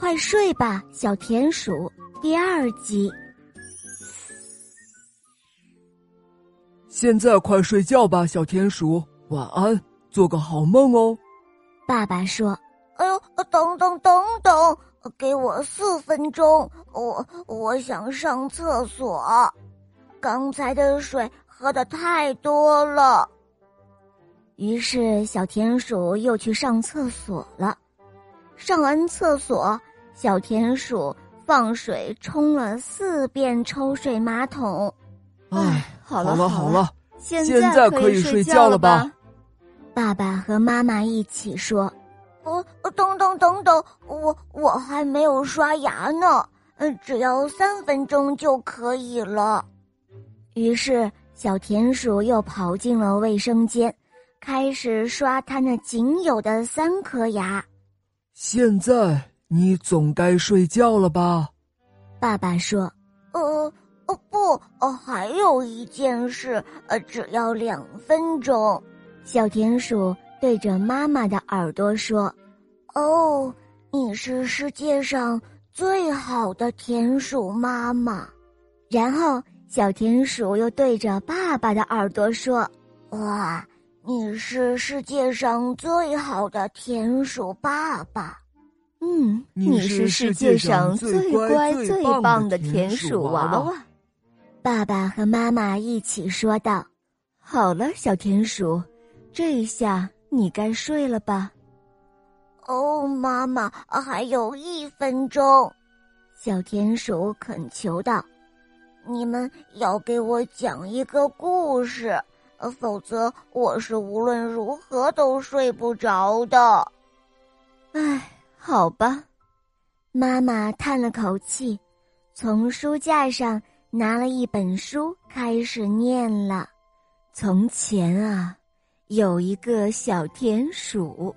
快睡吧，小田鼠。第二集。现在快睡觉吧，小田鼠，晚安，做个好梦哦。爸爸说：“哎呦，等等等等，给我四分钟，我我想上厕所，刚才的水喝的太多了。”于是小田鼠又去上厕所了。上完厕所，小田鼠放水冲了四遍抽水马桶。唉，好了好了，现在可以睡觉了吧？爸爸和妈妈一起说：“哦，等等等等，我我还没有刷牙呢，嗯，只要三分钟就可以了。”于是小田鼠又跑进了卫生间，开始刷它那仅有的三颗牙。现在你总该睡觉了吧？爸爸说：“呃，哦不，哦还有一件事，呃，只要两分钟。”小田鼠对着妈妈的耳朵说：“哦，你是世界上最好的田鼠妈妈。”然后小田鼠又对着爸爸的耳朵说：“哇。”你是世界上最好的田鼠爸爸，嗯，你是世界上最乖最棒的田鼠娃娃。爸爸和妈妈一起说道：“好了，小田鼠，这一下你该睡了吧？”哦，妈妈，还有一分钟，小田鼠恳求道：“你们要给我讲一个故事。”呃，否则我是无论如何都睡不着的。唉，好吧，妈妈叹了口气，从书架上拿了一本书，开始念了。从前啊，有一个小田鼠，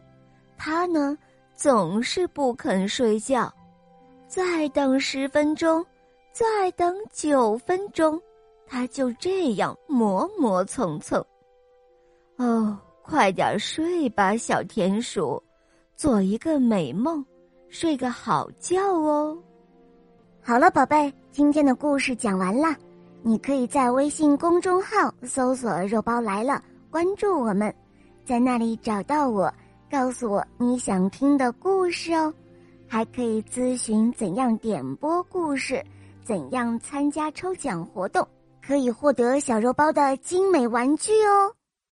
它呢总是不肯睡觉，再等十分钟，再等九分钟。它就这样磨磨蹭蹭。哦，快点睡吧，小田鼠，做一个美梦，睡个好觉哦。好了，宝贝，今天的故事讲完了，你可以在微信公众号搜索“肉包来了”，关注我们，在那里找到我，告诉我你想听的故事哦，还可以咨询怎样点播故事，怎样参加抽奖活动。可以获得小肉包的精美玩具哦。